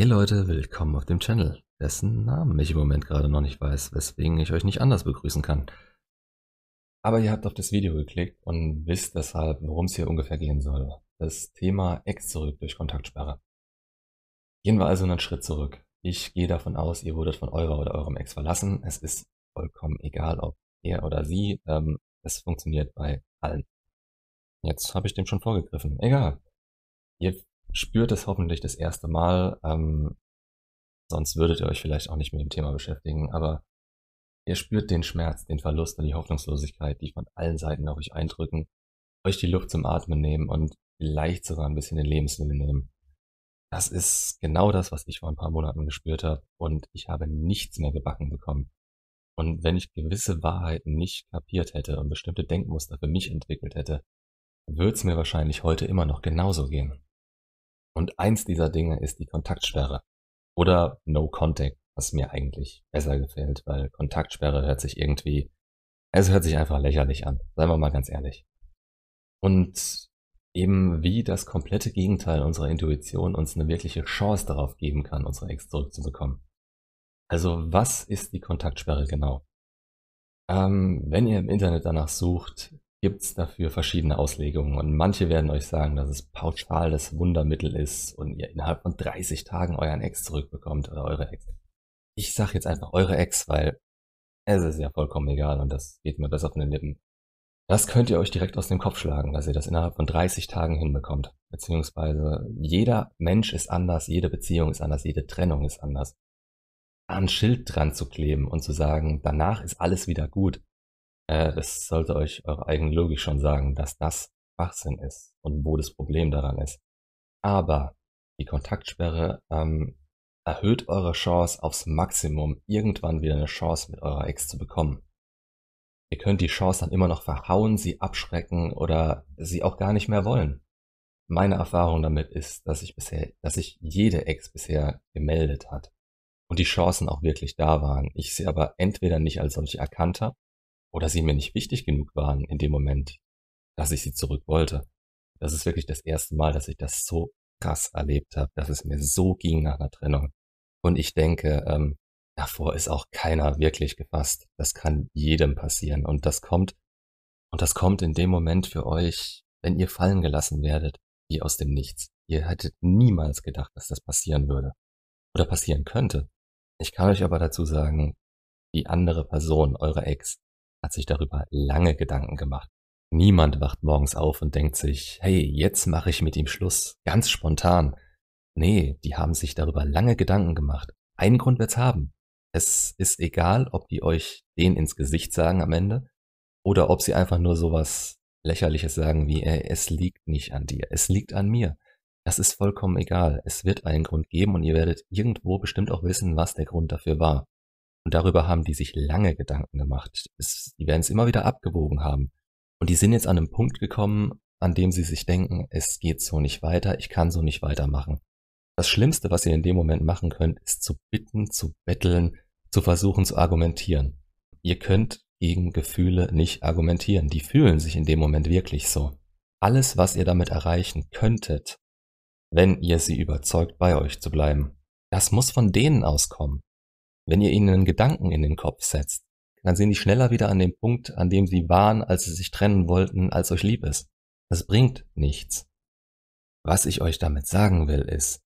Hey Leute, willkommen auf dem Channel, dessen Namen ich im Moment gerade noch nicht weiß, weswegen ich euch nicht anders begrüßen kann. Aber ihr habt auf das Video geklickt und wisst deshalb, worum es hier ungefähr gehen soll. Das Thema Ex zurück durch Kontaktsperre. Gehen wir also einen Schritt zurück. Ich gehe davon aus, ihr wurdet von eurer oder eurem Ex verlassen. Es ist vollkommen egal, ob er oder sie. Ähm, es funktioniert bei allen. Jetzt habe ich dem schon vorgegriffen. Egal. Ihr spürt es hoffentlich das erste Mal. Ähm, sonst würdet ihr euch vielleicht auch nicht mit dem Thema beschäftigen. Aber ihr spürt den Schmerz, den Verlust und die Hoffnungslosigkeit, die von allen Seiten auf euch eindrücken, euch die Luft zum Atmen nehmen und vielleicht sogar ein bisschen den Lebenswillen nehmen. Das ist genau das, was ich vor ein paar Monaten gespürt habe und ich habe nichts mehr gebacken bekommen. Und wenn ich gewisse Wahrheiten nicht kapiert hätte und bestimmte Denkmuster für mich entwickelt hätte, würde es mir wahrscheinlich heute immer noch genauso gehen. Und eins dieser Dinge ist die Kontaktsperre. Oder No Contact, was mir eigentlich besser gefällt, weil Kontaktsperre hört sich irgendwie, es hört sich einfach lächerlich an. Seien wir mal ganz ehrlich. Und eben wie das komplette Gegenteil unserer Intuition uns eine wirkliche Chance darauf geben kann, unsere Ex zurückzubekommen. Also was ist die Kontaktsperre genau? Ähm, wenn ihr im Internet danach sucht, gibt es dafür verschiedene Auslegungen und manche werden euch sagen, dass es pauschal das Wundermittel ist und ihr innerhalb von 30 Tagen euren Ex zurückbekommt oder eure Ex. Ich sag jetzt einfach eure Ex, weil es ist ja vollkommen egal und das geht mir besser von den Lippen. Das könnt ihr euch direkt aus dem Kopf schlagen, dass ihr das innerhalb von 30 Tagen hinbekommt. Beziehungsweise jeder Mensch ist anders, jede Beziehung ist anders, jede Trennung ist anders. Ein Schild dran zu kleben und zu sagen, danach ist alles wieder gut, äh, das sollte euch eure eigene Logik schon sagen, dass das Schwachsinn ist und wo das Problem daran ist. Aber die Kontaktsperre ähm, erhöht eure Chance aufs Maximum, irgendwann wieder eine Chance mit eurer Ex zu bekommen. Ihr könnt die Chance dann immer noch verhauen, sie abschrecken oder sie auch gar nicht mehr wollen. Meine Erfahrung damit ist, dass ich bisher, dass sich jede Ex bisher gemeldet hat und die Chancen auch wirklich da waren. Ich sie aber entweder nicht als solche erkannt habe oder sie mir nicht wichtig genug waren in dem Moment, dass ich sie zurück wollte. Das ist wirklich das erste Mal, dass ich das so krass erlebt habe, dass es mir so ging nach einer Trennung. Und ich denke, ähm, davor ist auch keiner wirklich gefasst. Das kann jedem passieren. Und das kommt, und das kommt in dem Moment für euch, wenn ihr fallen gelassen werdet, wie aus dem Nichts. Ihr hättet niemals gedacht, dass das passieren würde. Oder passieren könnte. Ich kann euch aber dazu sagen, die andere Person, eure Ex, hat sich darüber lange Gedanken gemacht. Niemand wacht morgens auf und denkt sich, hey, jetzt mache ich mit ihm Schluss, ganz spontan. Nee, die haben sich darüber lange Gedanken gemacht. Einen Grund wird's haben. Es ist egal, ob die euch den ins Gesicht sagen am Ende oder ob sie einfach nur sowas lächerliches sagen wie, ey, es liegt nicht an dir, es liegt an mir. Das ist vollkommen egal. Es wird einen Grund geben und ihr werdet irgendwo bestimmt auch wissen, was der Grund dafür war. Und darüber haben die sich lange Gedanken gemacht. Es, die werden es immer wieder abgewogen haben. Und die sind jetzt an einem Punkt gekommen, an dem sie sich denken, es geht so nicht weiter, ich kann so nicht weitermachen. Das Schlimmste, was ihr in dem Moment machen könnt, ist zu bitten, zu betteln, zu versuchen zu argumentieren. Ihr könnt gegen Gefühle nicht argumentieren. Die fühlen sich in dem Moment wirklich so. Alles, was ihr damit erreichen könntet, wenn ihr sie überzeugt, bei euch zu bleiben, das muss von denen auskommen. Wenn ihr ihnen einen Gedanken in den Kopf setzt, dann sind die schneller wieder an dem Punkt, an dem sie waren, als sie sich trennen wollten, als euch lieb ist. Das bringt nichts. Was ich euch damit sagen will, ist,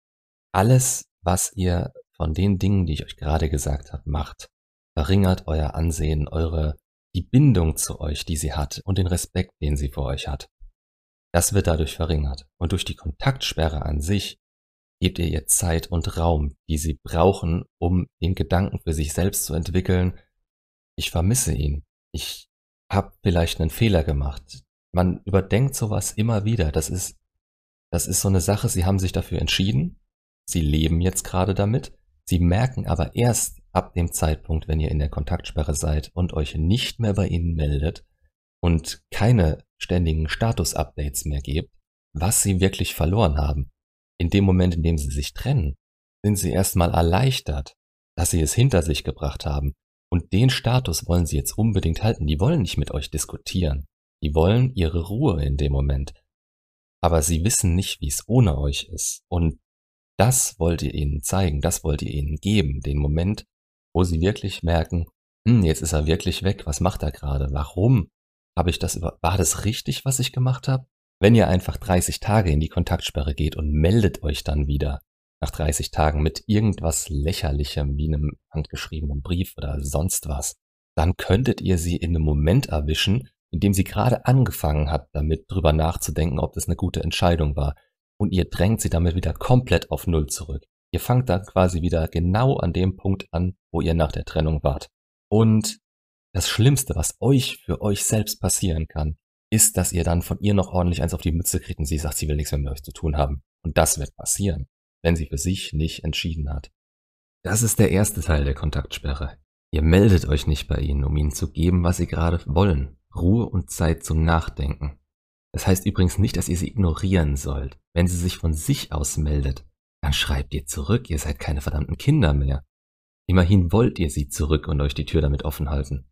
alles, was ihr von den Dingen, die ich euch gerade gesagt habe, macht, verringert euer Ansehen, eure, die Bindung zu euch, die sie hat und den Respekt, den sie vor euch hat. Das wird dadurch verringert. Und durch die Kontaktsperre an sich Gebt ihr ihr Zeit und Raum, die sie brauchen, um den Gedanken für sich selbst zu entwickeln, ich vermisse ihn, ich habe vielleicht einen Fehler gemacht. Man überdenkt sowas immer wieder. Das ist, das ist so eine Sache, sie haben sich dafür entschieden, sie leben jetzt gerade damit, sie merken aber erst ab dem Zeitpunkt, wenn ihr in der Kontaktsperre seid und euch nicht mehr bei ihnen meldet und keine ständigen Status-Updates mehr gebt, was sie wirklich verloren haben in dem Moment, in dem sie sich trennen, sind sie erstmal erleichtert, dass sie es hinter sich gebracht haben. Und den Status wollen sie jetzt unbedingt halten. Die wollen nicht mit euch diskutieren. Die wollen ihre Ruhe in dem Moment. Aber sie wissen nicht, wie es ohne euch ist. Und Das wollt ihr ihnen zeigen, das wollt ihr ihnen geben, den Moment, wo sie wirklich merken, hm, jetzt ist er wirklich weg, was macht er gerade? Warum habe ich das über, war das richtig, was ich gemacht habe? Wenn ihr einfach 30 Tage in die Kontaktsperre geht und meldet euch dann wieder nach 30 Tagen mit irgendwas lächerlichem wie einem handgeschriebenen Brief oder sonst was, dann könntet ihr sie in einem Moment erwischen, in dem sie gerade angefangen hat, damit drüber nachzudenken, ob das eine gute Entscheidung war. Und ihr drängt sie damit wieder komplett auf Null zurück. Ihr fangt dann quasi wieder genau an dem Punkt an, wo ihr nach der Trennung wart. Und das Schlimmste, was euch für euch selbst passieren kann, ist, dass ihr dann von ihr noch ordentlich eins auf die Mütze kriegt und sie sagt, sie will nichts mehr mit euch zu tun haben. Und das wird passieren, wenn sie für sich nicht entschieden hat. Das ist der erste Teil der Kontaktsperre. Ihr meldet euch nicht bei ihnen, um ihnen zu geben, was sie gerade wollen. Ruhe und Zeit zum Nachdenken. Das heißt übrigens nicht, dass ihr sie ignorieren sollt. Wenn sie sich von sich aus meldet, dann schreibt ihr zurück, ihr seid keine verdammten Kinder mehr. Immerhin wollt ihr sie zurück und euch die Tür damit offen halten.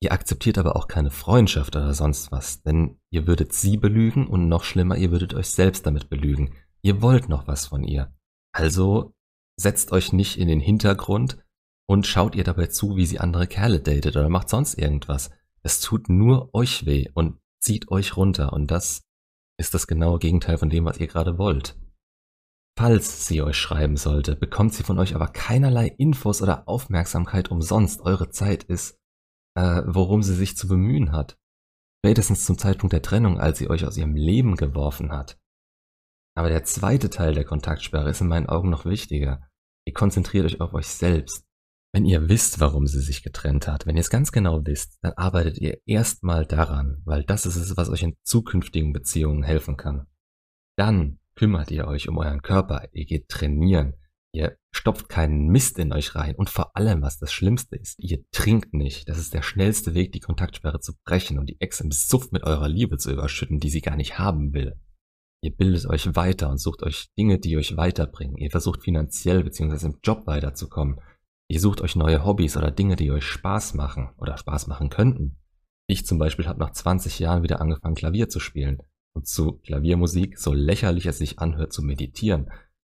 Ihr akzeptiert aber auch keine Freundschaft oder sonst was, denn ihr würdet sie belügen und noch schlimmer, ihr würdet euch selbst damit belügen. Ihr wollt noch was von ihr. Also setzt euch nicht in den Hintergrund, und schaut ihr dabei zu, wie sie andere Kerle datet oder macht sonst irgendwas. Es tut nur euch weh und zieht euch runter und das ist das genaue Gegenteil von dem, was ihr gerade wollt. Falls sie euch schreiben sollte, bekommt sie von euch aber keinerlei Infos oder Aufmerksamkeit umsonst. Eure Zeit ist, äh, worum sie sich zu bemühen hat. Spätestens zum Zeitpunkt der Trennung, als sie euch aus ihrem Leben geworfen hat. Aber der zweite Teil der Kontaktsperre ist in meinen Augen noch wichtiger. Ihr konzentriert euch auf euch selbst. Wenn ihr wisst, warum sie sich getrennt hat, wenn ihr es ganz genau wisst, dann arbeitet ihr erstmal daran, weil das ist es, was euch in zukünftigen Beziehungen helfen kann. Dann kümmert ihr euch um euren Körper, ihr geht trainieren, ihr stopft keinen Mist in euch rein und vor allem, was das Schlimmste ist, ihr trinkt nicht. Das ist der schnellste Weg, die Kontaktsperre zu brechen und die Ex im Suff mit eurer Liebe zu überschütten, die sie gar nicht haben will. Ihr bildet euch weiter und sucht euch Dinge, die euch weiterbringen. Ihr versucht finanziell bzw. im Job weiterzukommen. Ihr sucht euch neue Hobbys oder Dinge, die euch Spaß machen oder Spaß machen könnten. Ich zum Beispiel habe nach 20 Jahren wieder angefangen, Klavier zu spielen. Und zu Klaviermusik, so lächerlich es sich anhört, zu meditieren.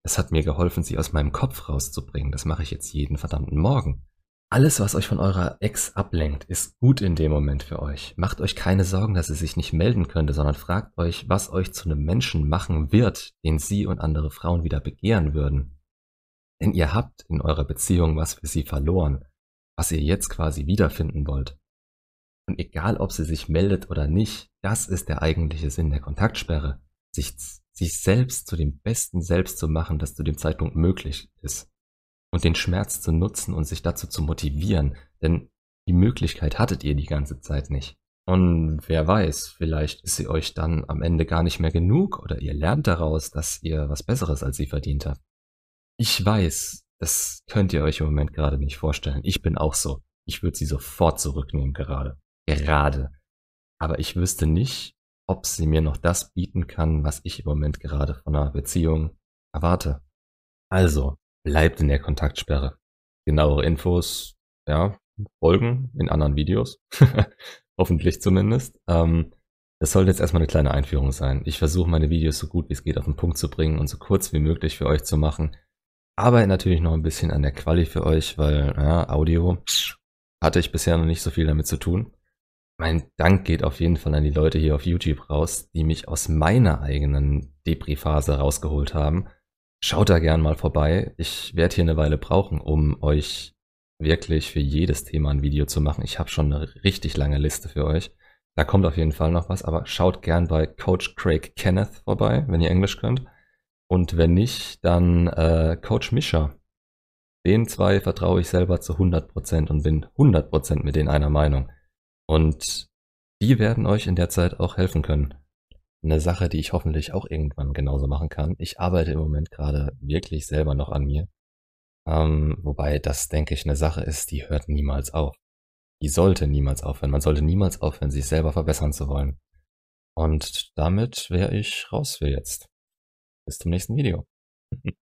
Es hat mir geholfen, sie aus meinem Kopf rauszubringen. Das mache ich jetzt jeden verdammten Morgen. Alles, was euch von eurer Ex ablenkt, ist gut in dem Moment für euch. Macht euch keine Sorgen, dass sie sich nicht melden könnte, sondern fragt euch, was euch zu einem Menschen machen wird, den sie und andere Frauen wieder begehren würden. Denn ihr habt in eurer Beziehung was für sie verloren, was ihr jetzt quasi wiederfinden wollt. Und egal, ob sie sich meldet oder nicht, das ist der eigentliche Sinn der Kontaktsperre. Sich, sich selbst zu dem besten Selbst zu machen, das zu dem Zeitpunkt möglich ist. Und den Schmerz zu nutzen und sich dazu zu motivieren, denn die Möglichkeit hattet ihr die ganze Zeit nicht. Und wer weiß, vielleicht ist sie euch dann am Ende gar nicht mehr genug oder ihr lernt daraus, dass ihr was Besseres als sie verdient habt. Ich weiß, das könnt ihr euch im Moment gerade nicht vorstellen. Ich bin auch so. Ich würde sie sofort zurücknehmen gerade. Gerade. Aber ich wüsste nicht, ob sie mir noch das bieten kann, was ich im Moment gerade von einer Beziehung erwarte. Also, bleibt in der Kontaktsperre. Genauere Infos, ja, folgen in anderen Videos. Hoffentlich zumindest. Ähm, das sollte jetzt erstmal eine kleine Einführung sein. Ich versuche meine Videos so gut wie es geht auf den Punkt zu bringen und so kurz wie möglich für euch zu machen arbeite natürlich noch ein bisschen an der Quali für euch, weil ja, Audio hatte ich bisher noch nicht so viel damit zu tun. Mein Dank geht auf jeden Fall an die Leute hier auf YouTube raus, die mich aus meiner eigenen Depri-Phase rausgeholt haben. Schaut da gern mal vorbei. Ich werde hier eine Weile brauchen, um euch wirklich für jedes Thema ein Video zu machen. Ich habe schon eine richtig lange Liste für euch. Da kommt auf jeden Fall noch was, aber schaut gern bei Coach Craig Kenneth vorbei, wenn ihr Englisch könnt. Und wenn nicht, dann äh, Coach Mischa. Den zwei vertraue ich selber zu 100% und bin 100% mit denen einer Meinung. Und die werden euch in der Zeit auch helfen können. Eine Sache, die ich hoffentlich auch irgendwann genauso machen kann. Ich arbeite im Moment gerade wirklich selber noch an mir. Ähm, wobei das, denke ich, eine Sache ist, die hört niemals auf. Die sollte niemals aufhören. Man sollte niemals aufhören, sich selber verbessern zu wollen. Und damit wäre ich raus für jetzt. Bis zum nächsten Video.